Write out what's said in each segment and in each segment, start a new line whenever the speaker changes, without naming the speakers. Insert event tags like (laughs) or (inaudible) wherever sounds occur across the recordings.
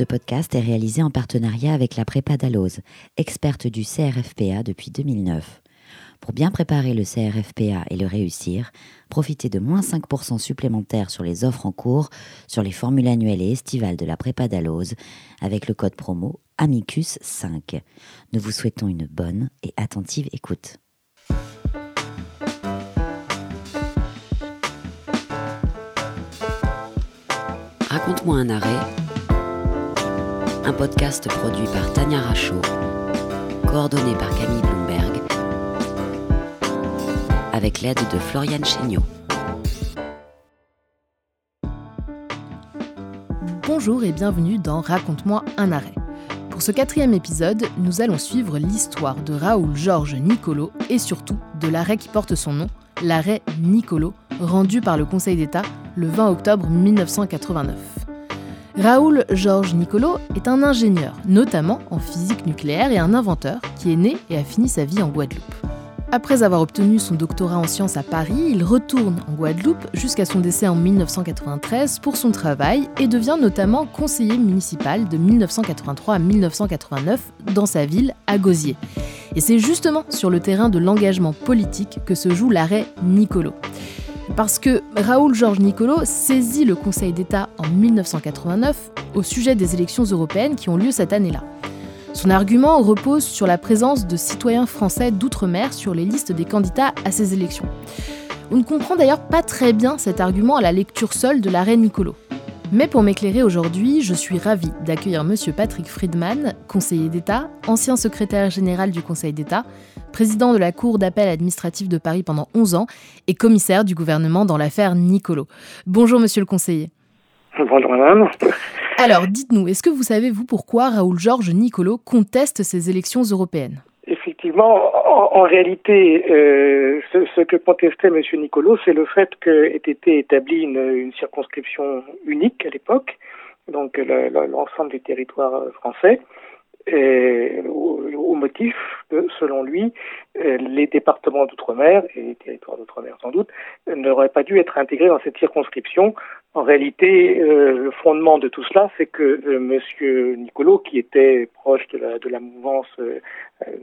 Ce podcast est réalisé en partenariat avec la Prépa Dalloz, experte du CRFPA depuis 2009. Pour bien préparer le CRFPA et le réussir, profitez de moins 5% supplémentaires sur les offres en cours sur les formules annuelles et estivales de la Prépa Dalloz avec le code promo Amicus5. Nous vous souhaitons une bonne et attentive écoute. Raconte-moi un arrêt un podcast produit par Tania Rachaud, coordonné par Camille Bloomberg, avec l'aide de Floriane Chéniaud.
Bonjour et bienvenue dans Raconte-moi un arrêt. Pour ce quatrième épisode, nous allons suivre l'histoire de Raoul Georges Nicolo et surtout de l'arrêt qui porte son nom, l'arrêt Nicolo, rendu par le Conseil d'État le 20 octobre 1989. Raoul Georges Nicolo est un ingénieur, notamment en physique nucléaire et un inventeur qui est né et a fini sa vie en Guadeloupe. Après avoir obtenu son doctorat en sciences à Paris, il retourne en Guadeloupe jusqu'à son décès en 1993 pour son travail et devient notamment conseiller municipal de 1983 à 1989 dans sa ville, à Gosier. Et c'est justement sur le terrain de l'engagement politique que se joue l'arrêt Nicolo parce que Raoul Georges Nicolo saisit le Conseil d'État en 1989 au sujet des élections européennes qui ont lieu cette année-là. Son argument repose sur la présence de citoyens français d'outre-mer sur les listes des candidats à ces élections. On ne comprend d'ailleurs pas très bien cet argument à la lecture seule de l'arrêt Nicolo. Mais pour m'éclairer aujourd'hui, je suis ravie d'accueillir M. Patrick Friedman, conseiller d'État, ancien secrétaire général du Conseil d'État, président de la Cour d'appel administrative de Paris pendant 11 ans et commissaire du gouvernement dans l'affaire Nicolo. Bonjour monsieur le conseiller.
Bonjour madame.
Alors dites-nous, est-ce que vous savez vous pourquoi Raoul Georges Nicolo conteste ces élections européennes?
Effectivement, en, réalité, euh, ce, que contestait M. Nicolo, c'est le fait qu'ait été établie une, circonscription unique à l'époque, donc l'ensemble du territoire français, et, au, motif que, selon lui, euh, les départements d'outre-mer, et les territoires d'outre-mer sans doute, n'auraient pas dû être intégrés dans cette circonscription. En réalité, euh, le fondement de tout cela, c'est que euh, Monsieur Nicolo, qui était proche de la, de la mouvance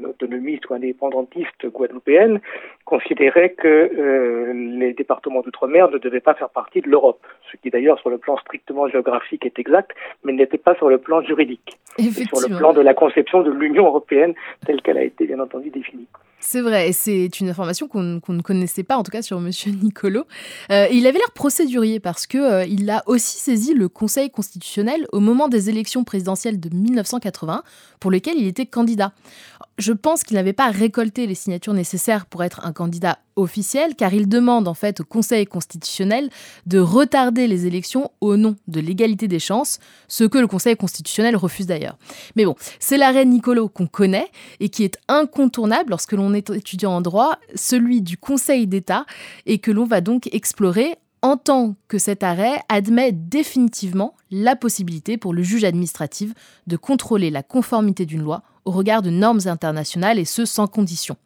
autonomiste ou indépendantiste guadeloupéenne, considérait que les départements d'outre-mer ne devaient pas faire partie de l'Europe, ce qui d'ailleurs sur le plan strictement géographique est exact, mais n'était pas sur le plan juridique, sur le plan de la conception de l'Union européenne telle qu'elle a été bien entendu définie.
C'est vrai, et c'est une information qu'on ne connaissait pas, en tout cas sur Monsieur Nicolo. Euh, il avait l'air procédurier parce que euh, il a aussi saisi le Conseil constitutionnel au moment des élections présidentielles de 1980, pour lesquelles il était candidat. Je pense qu'il n'avait pas récolté les signatures nécessaires pour être un candidat officiel, car il demande en fait au Conseil constitutionnel de retarder les élections au nom de l'égalité des chances, ce que le Conseil constitutionnel refuse d'ailleurs. Mais bon, c'est l'arrêt Nicolo qu'on connaît et qui est incontournable lorsque l'on est étudiant en droit, celui du Conseil d'État, et que l'on va donc explorer en tant que cet arrêt admet définitivement la possibilité pour le juge administratif de contrôler la conformité d'une loi au regard de normes internationales et ce sans condition.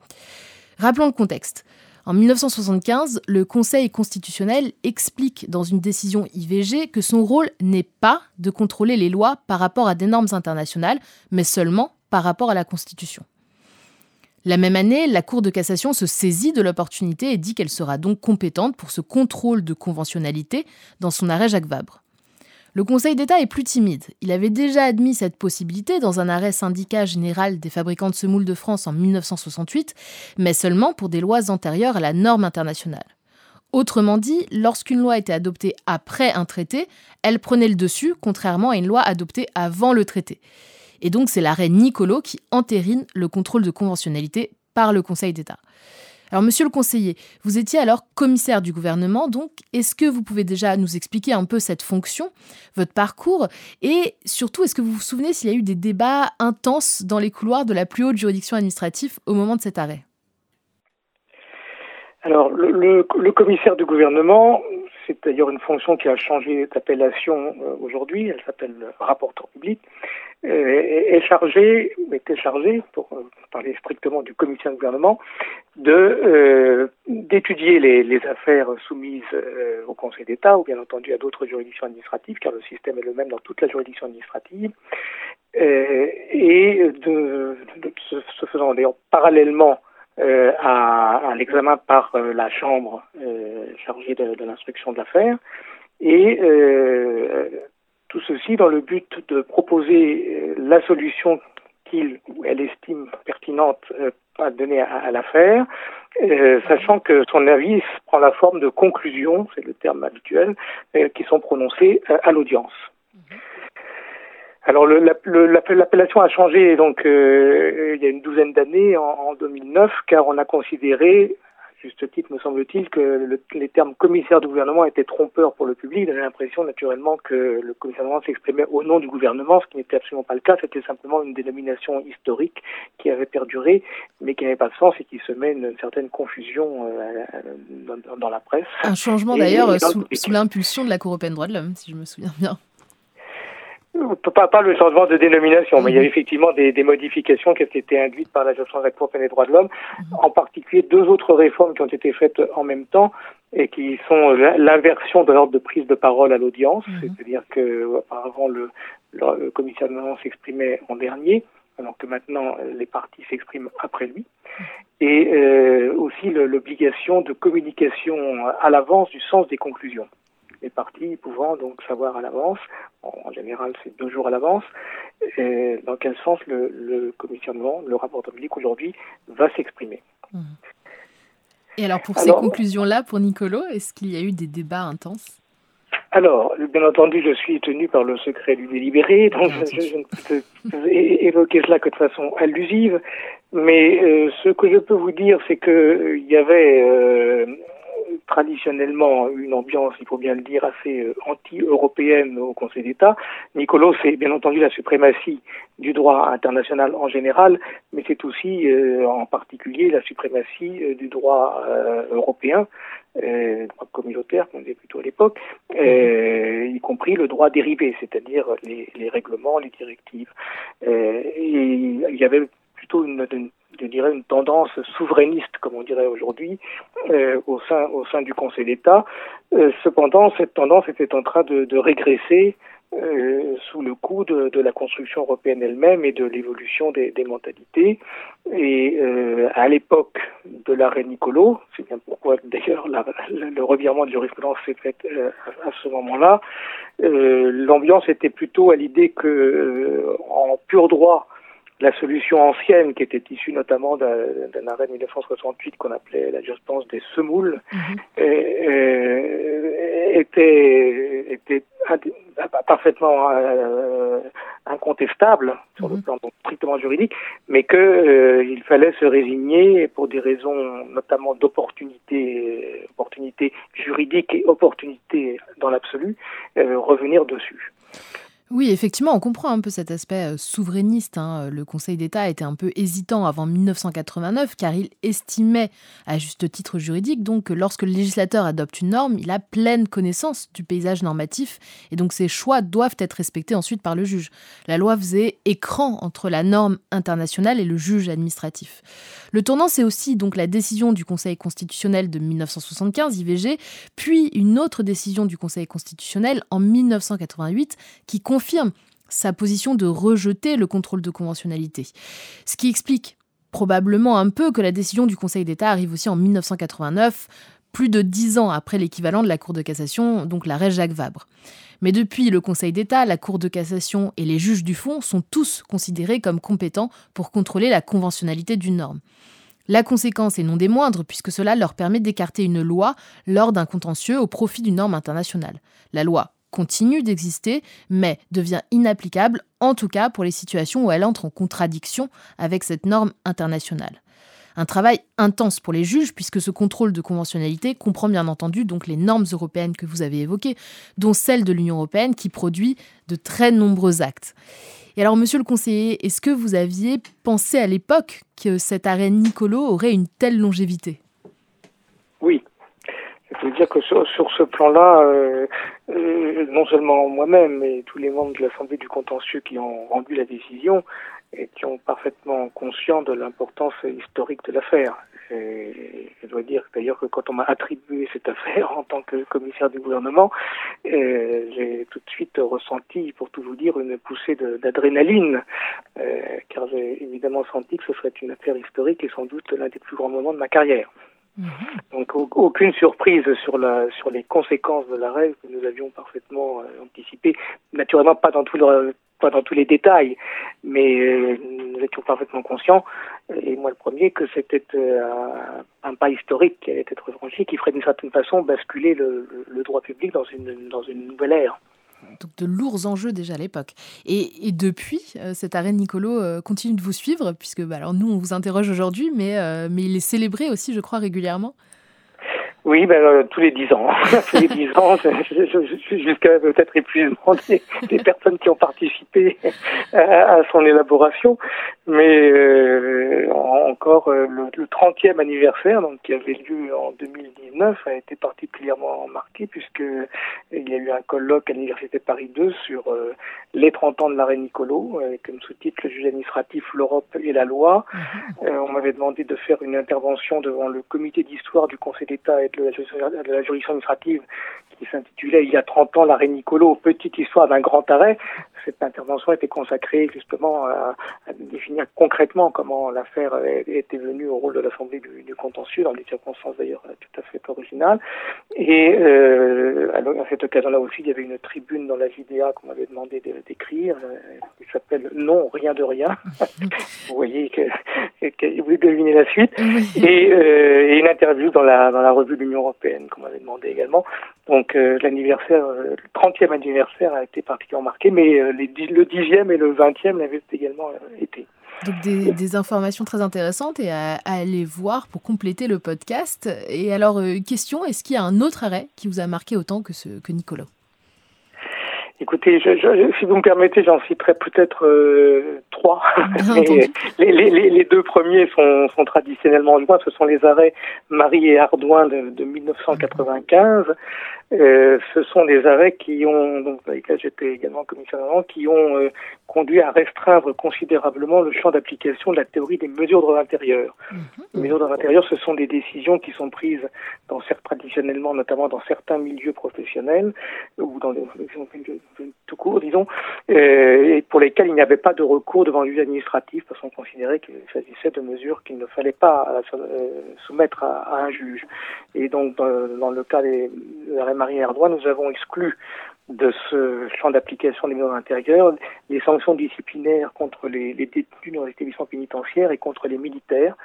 Rappelons le contexte. En 1975, le Conseil constitutionnel explique dans une décision IVG que son rôle n'est pas de contrôler les lois par rapport à des normes internationales, mais seulement par rapport à la Constitution. La même année, la Cour de cassation se saisit de l'opportunité et dit qu'elle sera donc compétente pour ce contrôle de conventionnalité dans son arrêt Jacques Vabre. Le Conseil d'État est plus timide. Il avait déjà admis cette possibilité dans un arrêt syndicat général des fabricants de semoule de France en 1968, mais seulement pour des lois antérieures à la norme internationale. Autrement dit, lorsqu'une loi était adoptée après un traité, elle prenait le dessus, contrairement à une loi adoptée avant le traité. Et donc c'est l'arrêt Nicolo qui entérine le contrôle de conventionnalité par le Conseil d'État. Alors, monsieur le conseiller, vous étiez alors commissaire du gouvernement, donc est-ce que vous pouvez déjà nous expliquer un peu cette fonction, votre parcours, et surtout, est-ce que vous vous souvenez s'il y a eu des débats intenses dans les couloirs de la plus haute juridiction administrative au moment de cet arrêt?
Alors, le, commissaire du gouvernement, c'est d'ailleurs une fonction qui a changé d'appellation aujourd'hui, elle s'appelle rapporteur public, est chargé, était chargé, pour parler strictement du commissaire de gouvernement, d'étudier les, affaires soumises au Conseil d'État ou bien entendu à d'autres juridictions administratives, car le système est le même dans toute la juridiction administrative, et se faisant d'ailleurs parallèlement euh, à, l'examen par euh, la Chambre euh, chargée de, de l'instruction de l'affaire, et tout ceci dans le but de proposer la solution qu'il ou elle estime pertinente à donner à, l'affaire, sachant que son avis prend la forme de conclusions, c'est le terme habituel, qui sont prononcées à l'audience. Alors l'appellation a changé donc euh, il y a une douzaine d'années, en, 2009, car on a considéré, à juste titre me semble-t-il, que les termes commissaire du gouvernement étaient trompeurs pour le public. On avait l'impression naturellement que le commissaire s'exprimait au nom du gouvernement, ce qui n'était absolument pas le cas. C'était simplement une dénomination historique qui avait perduré, mais qui n'avait pas de sens et qui semait une, certaine confusion euh, dans, la presse.
Un changement d'ailleurs sous, sous l'impulsion de la Cour européenne des droits de l'homme, si je me souviens bien.
Pas, pas le changement de dénomination, mais il y a mhm. effectivement des, des, modifications qui ont été induites par la gestion de la Cour des droits de l'homme, mhm. en particulier deux autres réformes qui ont été faites en même temps et qui sont l'inversion de l'ordre de prise de parole à l'audience, mhm. c'est-à-dire que auparavant le, le commissaire de s'exprimait en dernier, alors que maintenant les partis s'expriment après lui, et euh, aussi l'obligation de communication à l'avance du sens des conclusions les parties pouvant donc savoir à l'avance, en, général c'est deux jours à l'avance, dans quel sens le, commissionnement, le rapport public aujourd'hui va s'exprimer? Mmh.
Et alors pour ces conclusions-là, pour Nicolo, est-ce qu'il y a eu des débats intenses?
Alors, bien entendu, je suis tenu par le secret du délibéré, donc je, ne peux évoquer cela que de façon allusive. Mais euh, ce que je peux vous dire, c'est qu'il euh, y avait euh, traditionnellement une ambiance, il faut bien le dire, assez euh, anti-européenne au Conseil d'État. Nicolo, c'est bien entendu la suprématie du droit international en général, mais c'est aussi euh, en particulier la suprématie euh, du droit européen, droit communautaire, comme on disait plutôt à l'époque, y compris le droit dérivé, c'est-à-dire les, les, règlements, les directives. et il y avait plutôt une, une je une tendance souverainiste, comme on dirait aujourd'hui, euh, au, sein, du Conseil d'État. Euh, cependant, cette tendance était en train de, régresser euh, sous le coup de, la construction européenne elle-même et de l'évolution des, mentalités. Et à l'époque de l'arrêt Nicolo, c'est bien pourquoi d'ailleurs le revirement de jurisprudence s'est fait euh, à ce moment-là, l'ambiance était plutôt à l'idée que en pur droit, la solution ancienne, qui était issue notamment d'un arrêt de 1968 qu'on appelait la jurisprudence des semoules, mhm. était, était parfaitement euh, incontestable sur le mhm. plan strictement juridique, mais qu'il euh, il fallait se résigner pour des raisons notamment d'opportunité, opportunité juridique et opportunité dans l'absolu, euh, revenir dessus.
Oui, effectivement, on comprend un peu cet aspect euh, souverainiste. Hein. Le Conseil d'État était un peu hésitant avant 1989 car il estimait, à juste titre juridique, donc que lorsque le législateur adopte une norme, il a pleine connaissance du paysage normatif et donc ses choix doivent être respectés ensuite par le juge. La loi faisait écran entre la norme internationale et le juge administratif. Le tournant, c'est aussi donc la décision du Conseil constitutionnel de 1975, IVG, puis une autre décision du Conseil constitutionnel en 1988 qui confirme sa position de rejeter le contrôle de conventionnalité. Ce qui explique probablement un peu que la décision du Conseil d'État arrive aussi en 1989, plus de dix ans après l'équivalent de la Cour de cassation, donc l'arrêt Jacques Vabre. Mais depuis le Conseil d'État, la Cour de cassation et les juges du fond sont tous considérés comme compétents pour contrôler la conventionnalité d'une norme. La conséquence est non des moindres, puisque cela leur permet d'écarter une loi lors d'un contentieux au profit d'une norme internationale. La loi continue d'exister, mais devient inapplicable, en tout cas pour les situations où elle entre en contradiction avec cette norme internationale. Un travail intense pour les juges, puisque ce contrôle de conventionnalité comprend bien entendu donc les normes européennes que vous avez évoquées, dont celle de l'Union européenne qui produit de très nombreux actes. Et alors, monsieur le conseiller, est-ce que vous aviez pensé à l'époque que cet arrêt Nicolo aurait une telle longévité?
Oui, je veux dire que sur, ce plan-là, euh, euh, non seulement moi-même, mais tous les membres de l'Assemblée du contentieux qui ont rendu la décision ont parfaitement conscience de l'importance historique de l'affaire. Je dois dire d'ailleurs que quand on m'a attribué cette affaire (laughs) en tant que commissaire du gouvernement, euh, j'ai tout de suite ressenti, pour tout vous dire, une poussée d'adrénaline, euh, car j'ai évidemment senti que ce serait une affaire historique et sans doute l'un des plus grands moments de ma carrière. Mhm. Donc aucune surprise sur la sur les conséquences de l'arrêt que nous avions parfaitement euh, anticipé. Naturellement pas dans tout le pas dans tous les détails, mais euh, nous étions parfaitement conscients, et moi le premier, que c'était euh, un pas historique qui allait être franchi, qui ferait d'une certaine façon basculer le, droit public dans une, dans une nouvelle ère.
Donc de lourds enjeux déjà à l'époque. Et, depuis, euh, cet arrêt Nicolo continue de vous suivre, puisque bah, alors nous, on vous interroge aujourd'hui, mais, mais il est célébré aussi, je crois, régulièrement.
Oui, ben, euh, tous les dix ans. (laughs) tous les dix ans, jusqu'à peut-être épuisement des, des, personnes qui ont participé à, son élaboration. Mais euh, encore euh, le, 30e anniversaire, donc qui avait lieu en 2019, a été particulièrement marqué puisque il y a eu un colloque à l'université Paris 2 sur les 30 ans de l'arrêt Nicolo, avec comme sous-titre le juge administratif, l'Europe et la loi. Mhm. on m'avait demandé de faire une intervention devant le comité d'histoire du Conseil d'État et de la, juridiction administrative qui s'intitulait Il y a 30 ans l'arrêt Nicolo, petite histoire d'un grand arrêt. Cette intervention était consacrée justement à, définir concrètement comment l'affaire était venue au rôle de l'Assemblée du, contentieux, dans des circonstances d'ailleurs tout à fait originales. Et euh, à cette occasion-là aussi, il y avait une tribune dans la JDA qu'on m'avait demandé d'écrire, euh, qui s'appelle Non, rien de rien. (laughs) vous voyez que, que, vous devinez la suite. Et, euh, et, une interview dans la, dans la revue de l'Union européenne qu'on m'avait demandé également. Donc euh, l'anniversaire, euh, le 30e anniversaire a été particulièrement marqué, mais euh, le 10e et le 20e l'avaient également été.
Donc des, informations très intéressantes et à, aller voir pour compléter le podcast. Et alors, question, est-ce qu'il y a un autre arrêt qui vous a marqué autant que, ce, que Nicolas
Écoutez, je, si vous me permettez, j'en citerai peut-être trois. (laughs) les, les, les, deux premiers sont, sont, traditionnellement joints. Ce sont les arrêts Marie et Ardouin de, de 1995 euh, ce sont des arrêts qui ont, donc dans lesquels j'étais également commissaire qui ont euh, conduit à restreindre considérablement le champ d'application de la théorie des mesures de droit intérieur. Mhm. Les mesures de droit intérieur, ce sont des décisions qui sont prises dans traditionnellement, notamment dans certains milieux professionnels ou dans les, tout court, disons, euh, et pour lesquels il n'y avait pas de recours devant le juge administratif parce qu'on considérait qu'il s'agissait de mesures qu'il ne fallait pas soumettre à, un juge. Et donc, dans, le cas des arrêts Marie Erdoin, nous avons exclu de ce champ d'application des mesures intérieures les sanctions disciplinaires contre les, détenus dans les établissements pénitentiaires et contre les militaires.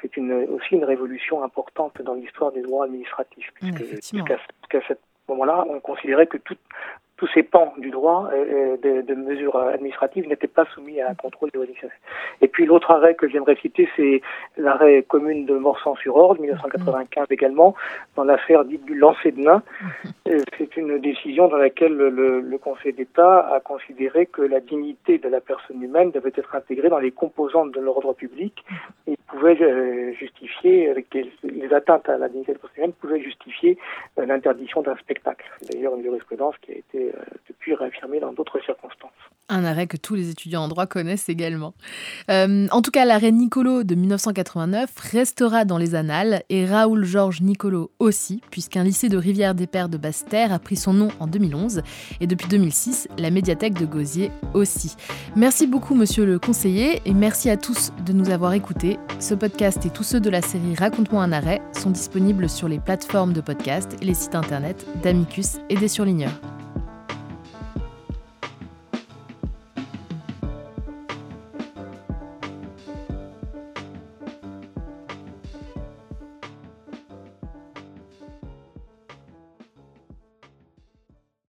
C'est une, aussi une révolution importante dans l'histoire des droits administratifs, puisque à ce moment-là, on considérait que tout, tous ces pans du droit euh, euh, de, mesures administratives n'étaient pas soumis à un contrôle juridictionnel. Et puis l'autre arrêt que j'aimerais citer, c'est l'arrêt commune de Morsan-sur-Orge, 1995 également, dans l'affaire dite du lancer de nain. Euh, c'est une décision dans laquelle le, Conseil d'État a considéré que la dignité de la personne humaine devait être intégrée dans les composantes de l'ordre public et pouvait justifier, avec les, atteintes à la dignité de humaine, pouvait justifier l'interdiction d'un spectacle. C'est d'ailleurs une jurisprudence qui a été euh, depuis réaffirmé dans d'autres circonstances.
Un arrêt que tous les étudiants en droit connaissent également. Euh, en tout cas, l'arrêt Nicolo de 1989 restera dans les annales et Raoul Georges Nicolo aussi, puisqu'un lycée de Rivière-des-Pères de Basse-Terre a pris son nom en 2011 et depuis 2006, la médiathèque de Gosier aussi. Merci beaucoup, monsieur le conseiller, et merci à tous de nous avoir écoutés. Ce podcast et tous ceux de la série Raconte-moi un arrêt sont disponibles sur les plateformes de podcast et les sites internet d'Amicus et des surligneurs.